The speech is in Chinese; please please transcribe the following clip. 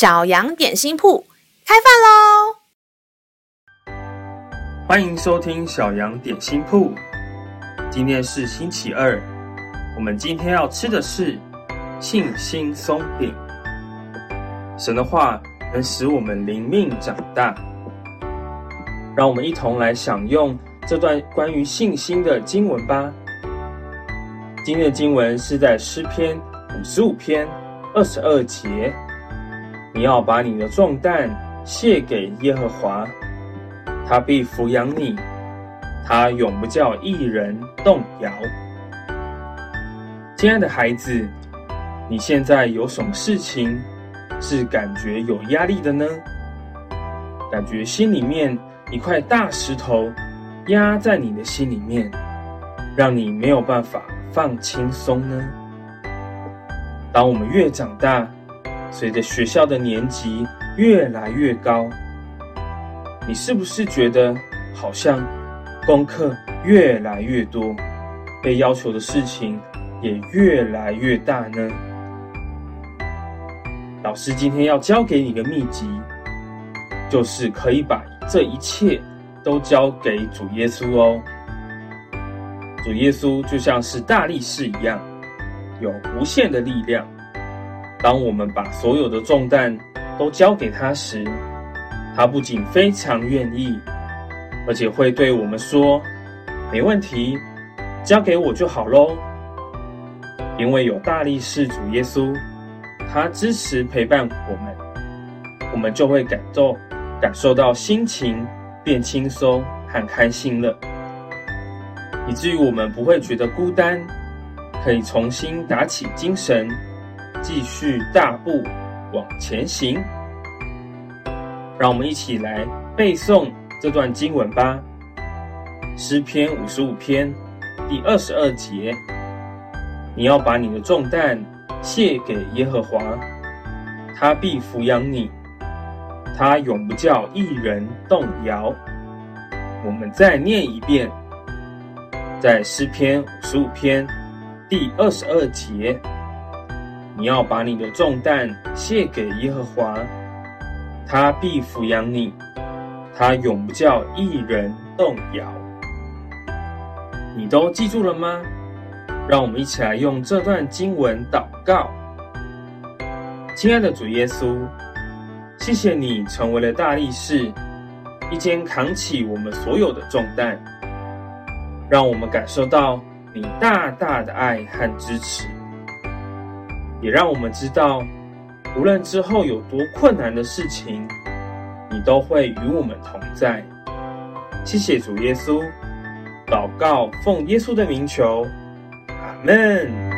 小羊点心铺开饭喽！欢迎收听小羊点心铺。今天是星期二，我们今天要吃的是信心松饼。神的话能使我们灵命长大，让我们一同来享用这段关于信心的经文吧。今天的经文是在诗篇五十五篇二十二节。你要把你的重担卸给耶和华，他必抚养你，他永不叫一人动摇。亲爱的孩子，你现在有什么事情是感觉有压力的呢？感觉心里面一块大石头压在你的心里面，让你没有办法放轻松呢？当我们越长大，随着学校的年级越来越高，你是不是觉得好像功课越来越多，被要求的事情也越来越大呢？老师今天要教给你个秘籍，就是可以把这一切都交给主耶稣哦。主耶稣就像是大力士一样，有无限的力量。当我们把所有的重担都交给他时，他不仅非常愿意，而且会对我们说：“没问题，交给我就好喽。”因为有大力士主耶稣，他支持陪伴我们，我们就会感受感受到心情变轻松和开心了，以至于我们不会觉得孤单，可以重新打起精神。继续大步往前行，让我们一起来背诵这段经文吧。诗篇五十五篇第二十二节：你要把你的重担卸给耶和华，他必抚养你，他永不叫一人动摇。我们再念一遍，在诗篇五十五篇第二十二节。你要把你的重担卸给耶和华，他必抚养你，他永不叫一人动摇。你都记住了吗？让我们一起来用这段经文祷告。亲爱的主耶稣，谢谢你成为了大力士，一肩扛起我们所有的重担，让我们感受到你大大的爱和支持。也让我们知道，无论之后有多困难的事情，你都会与我们同在。谢谢主耶稣，祷告奉耶稣的名求，阿门。